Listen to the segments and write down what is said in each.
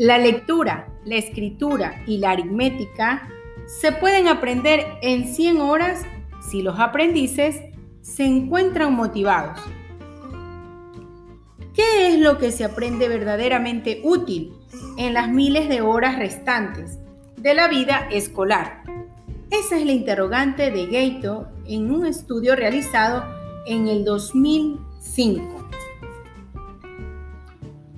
La lectura, la escritura y la aritmética se pueden aprender en 100 horas si los aprendices se encuentran motivados. ¿Qué es lo que se aprende verdaderamente útil en las miles de horas restantes de la vida escolar? Esa es la interrogante de Gato en un estudio realizado en el 2005.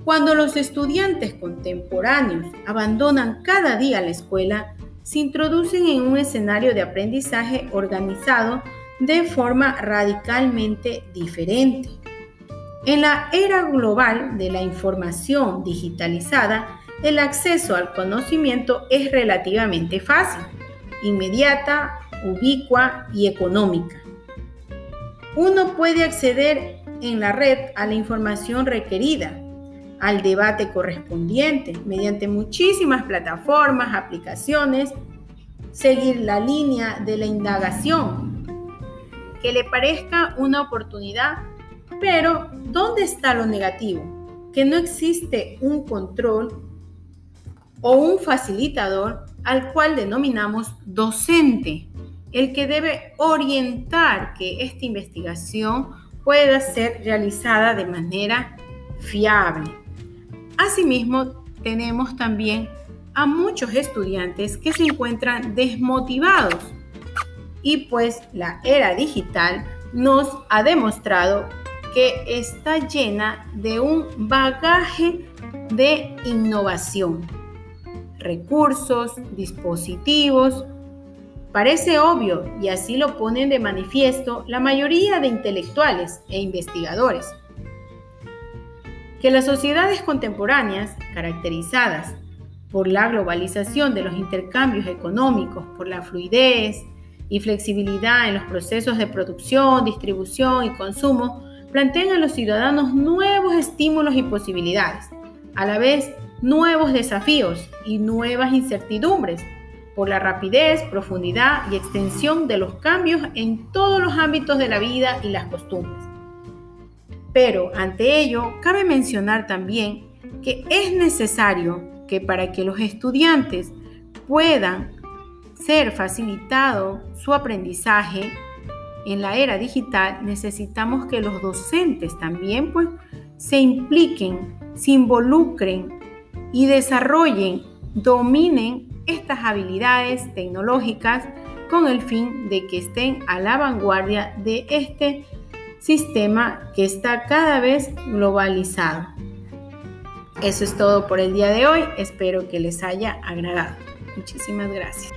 Cuando los estudiantes contemporáneos abandonan cada día la escuela, se introducen en un escenario de aprendizaje organizado de forma radicalmente diferente. En la era global de la información digitalizada, el acceso al conocimiento es relativamente fácil, inmediata, ubicua y económica. Uno puede acceder en la red a la información requerida, al debate correspondiente, mediante muchísimas plataformas, aplicaciones, seguir la línea de la indagación, que le parezca una oportunidad, pero ¿dónde está lo negativo? Que no existe un control o un facilitador al cual denominamos docente el que debe orientar que esta investigación pueda ser realizada de manera fiable. Asimismo, tenemos también a muchos estudiantes que se encuentran desmotivados. Y pues la era digital nos ha demostrado que está llena de un bagaje de innovación, recursos, dispositivos, Parece obvio, y así lo ponen de manifiesto la mayoría de intelectuales e investigadores, que las sociedades contemporáneas, caracterizadas por la globalización de los intercambios económicos, por la fluidez y flexibilidad en los procesos de producción, distribución y consumo, plantean a los ciudadanos nuevos estímulos y posibilidades, a la vez nuevos desafíos y nuevas incertidumbres por la rapidez, profundidad y extensión de los cambios en todos los ámbitos de la vida y las costumbres. Pero ante ello, cabe mencionar también que es necesario que para que los estudiantes puedan ser facilitado su aprendizaje en la era digital, necesitamos que los docentes también pues, se impliquen, se involucren y desarrollen, dominen estas habilidades tecnológicas con el fin de que estén a la vanguardia de este sistema que está cada vez globalizado. Eso es todo por el día de hoy. Espero que les haya agradado. Muchísimas gracias.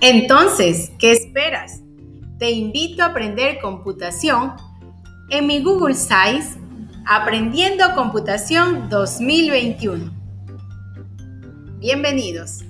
Entonces, ¿qué esperas? Te invito a aprender computación en mi Google Sites Aprendiendo Computación 2021. Bienvenidos.